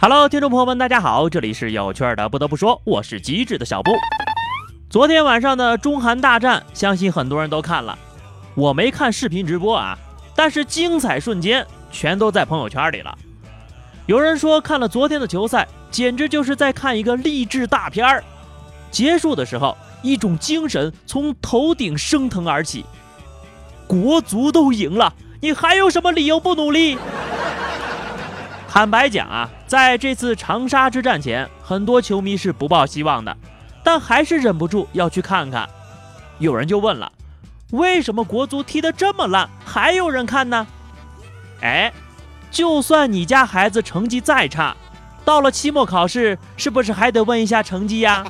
Hello，听众朋友们，大家好，这里是有趣的。不得不说，我是机智的小布。昨天晚上的中韩大战，相信很多人都看了。我没看视频直播啊，但是精彩瞬间全都在朋友圈里了。有人说看了昨天的球赛，简直就是在看一个励志大片儿。结束的时候，一种精神从头顶升腾而起。国足都赢了，你还有什么理由不努力？坦白讲啊，在这次长沙之战前，很多球迷是不抱希望的，但还是忍不住要去看看。有人就问了，为什么国足踢得这么烂，还有人看呢？哎。就算你家孩子成绩再差，到了期末考试，是不是还得问一下成绩呀？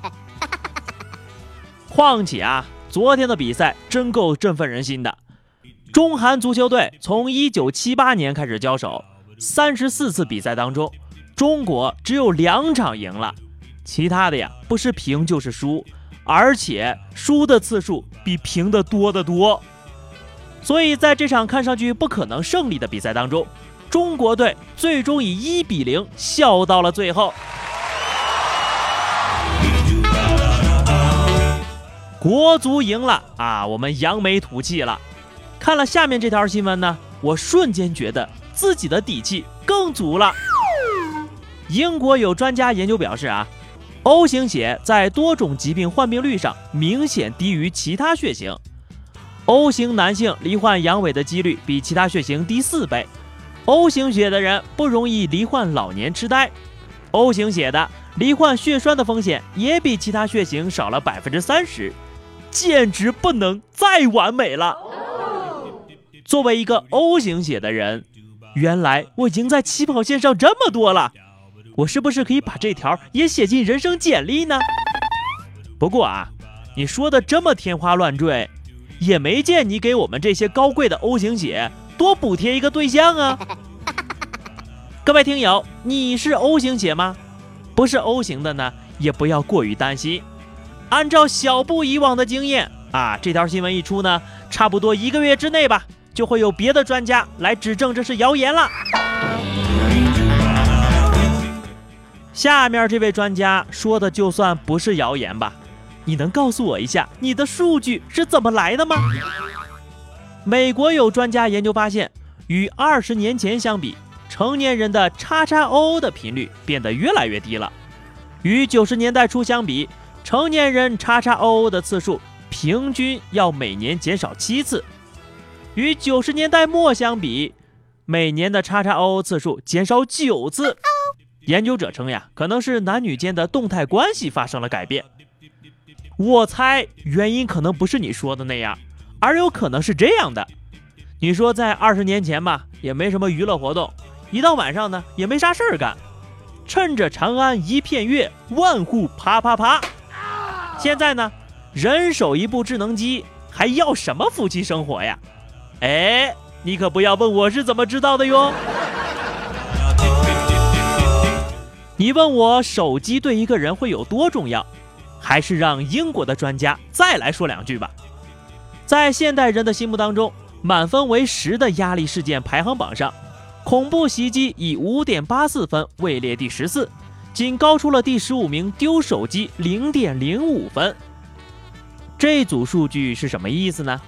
况且啊，昨天的比赛真够振奋人心的。中韩足球队从1978年开始交手，三十四次比赛当中，中国只有两场赢了，其他的呀不是平就是输，而且输的次数比平的多得多。所以在这场看上去不可能胜利的比赛当中。中国队最终以一比零笑到了最后，国足赢了啊！我们扬眉吐气了。看了下面这条新闻呢，我瞬间觉得自己的底气更足了。英国有专家研究表示啊，O 型血在多种疾病患病率上明显低于其他血型，O 型男性罹患阳痿的几率比其他血型低四倍。O 型血的人不容易罹患老年痴呆，O 型血的罹患血栓的风险也比其他血型少了百分之三十，简直不能再完美了。作为一个 O 型血的人，原来我赢在起跑线上这么多了，我是不是可以把这条也写进人生简历呢？不过啊，你说的这么天花乱坠，也没见你给我们这些高贵的 O 型血。多补贴一个对象啊！各位听友，你是 O 型血吗？不是 O 型的呢，也不要过于担心。按照小布以往的经验啊，这条新闻一出呢，差不多一个月之内吧，就会有别的专家来指证这是谣言了。下面这位专家说的就算不是谣言吧？你能告诉我一下你的数据是怎么来的吗？美国有专家研究发现，与二十年前相比，成年人的叉叉 O 的频率变得越来越低了。与九十年代初相比，成年人叉叉 O 的次数平均要每年减少七次；与九十年代末相比，每年的叉叉 O 次数减少九次。研究者称呀，可能是男女间的动态关系发生了改变。我猜原因可能不是你说的那样。而有可能是这样的，你说在二十年前吧，也没什么娱乐活动，一到晚上呢，也没啥事儿干，趁着长安一片月，万户啪啪啪。现在呢，人手一部智能机，还要什么夫妻生活呀？哎，你可不要问我是怎么知道的哟。你问我手机对一个人会有多重要，还是让英国的专家再来说两句吧。在现代人的心目当中，满分为十的压力事件排行榜上，恐怖袭击以五点八四分位列第十四，仅高出了第十五名丢手机零点零五分。这组数据是什么意思呢？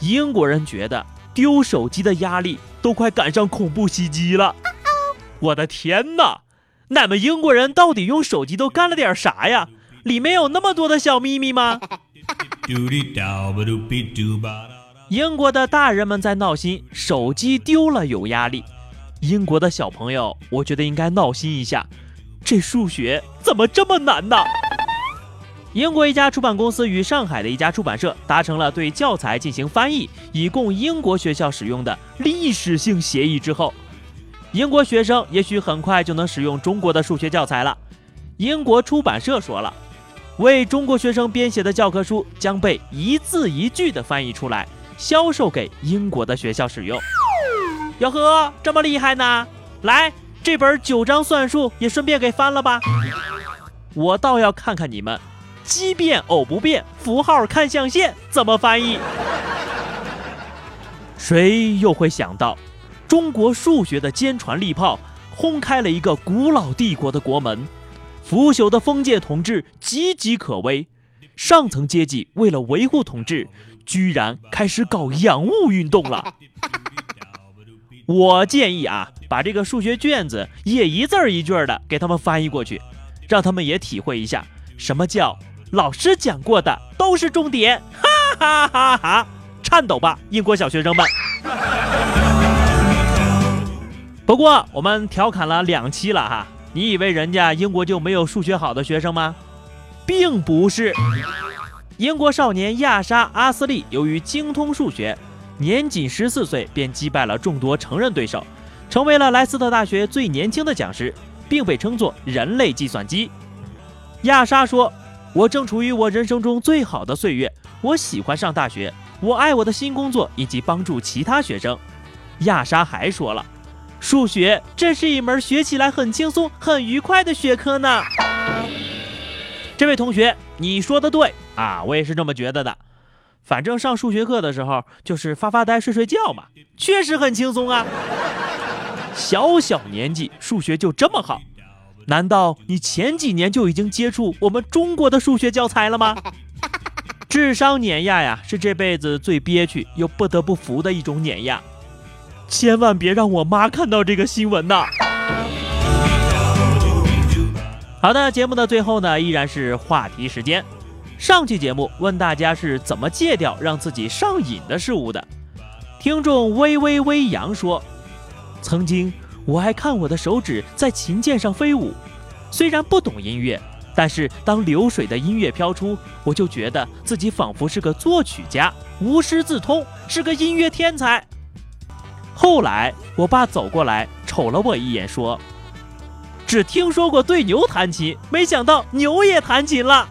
英国人觉得丢手机的压力都快赶上恐怖袭击了。我的天哪，那们英国人到底用手机都干了点啥呀？里面有那么多的小秘密吗？英国的大人们在闹心，手机丢了有压力。英国的小朋友，我觉得应该闹心一下，这数学怎么这么难呢？英国一家出版公司与上海的一家出版社达成了对教材进行翻译，以供英国学校使用的历史性协议之后，英国学生也许很快就能使用中国的数学教材了。英国出版社说了。为中国学生编写的教科书将被一字一句的翻译出来，销售给英国的学校使用。哟呵，这么厉害呢！来，这本九章算术也顺便给翻了吧。我倒要看看你们奇变偶不变，符号看象限，怎么翻译？谁又会想到，中国数学的坚船利炮轰开了一个古老帝国的国门？腐朽的封建统治岌岌可危，上层阶级为了维护统治，居然开始搞洋务运动了。我建议啊，把这个数学卷子也一字儿一句儿的给他们翻译过去，让他们也体会一下什么叫老师讲过的都是重点。哈哈哈哈！颤抖吧，英国小学生们！不过我们调侃了两期了哈，你以为人家英国就没有数学好的学生吗？并不是，英国少年亚莎·阿斯利由于精通数学，年仅十四岁便击败了众多成人对手，成为了莱斯特大学最年轻的讲师，并被称作“人类计算机”。亚莎说：“我正处于我人生中最好的岁月，我喜欢上大学。”我爱我的新工作以及帮助其他学生。亚莎还说了，数学这是一门学起来很轻松、很愉快的学科呢。这位同学，你说的对啊，我也是这么觉得的。反正上数学课的时候就是发发呆、睡睡觉嘛，确实很轻松啊。小小年纪数学就这么好，难道你前几年就已经接触我们中国的数学教材了吗？智商碾压呀，是这辈子最憋屈又不得不服的一种碾压。千万别让我妈看到这个新闻呐！好的，节目的最后呢，依然是话题时间。上期节目问大家是怎么戒掉让自己上瘾的事物的。听众微微微扬说：“曾经我爱看我的手指在琴键上飞舞，虽然不懂音乐。”但是当流水的音乐飘出，我就觉得自己仿佛是个作曲家，无师自通，是个音乐天才。后来我爸走过来瞅了我一眼，说：“只听说过对牛弹琴，没想到牛也弹琴了。”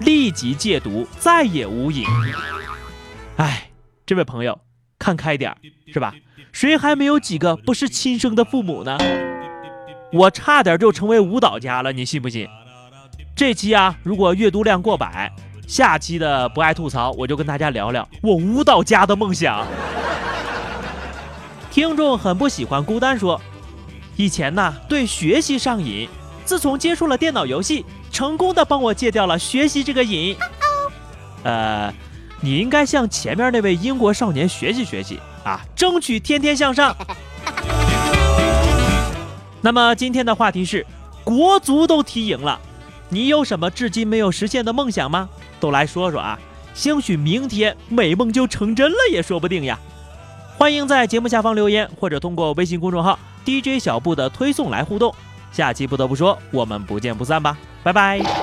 立即戒毒，再也无瘾。哎，这位朋友，看开点是吧？谁还没有几个不是亲生的父母呢？我差点就成为舞蹈家了，你信不信？这期啊，如果阅读量过百，下期的不爱吐槽，我就跟大家聊聊我舞蹈家的梦想。听众很不喜欢孤单，说以前呢对学习上瘾，自从接触了电脑游戏，成功的帮我戒掉了学习这个瘾。呃，你应该向前面那位英国少年学习学习啊，争取天天向上。那么今天的话题是，国足都踢赢了。你有什么至今没有实现的梦想吗？都来说说啊！兴许明天美梦就成真了也说不定呀！欢迎在节目下方留言，或者通过微信公众号 DJ 小布的推送来互动。下期不得不说，我们不见不散吧！拜拜。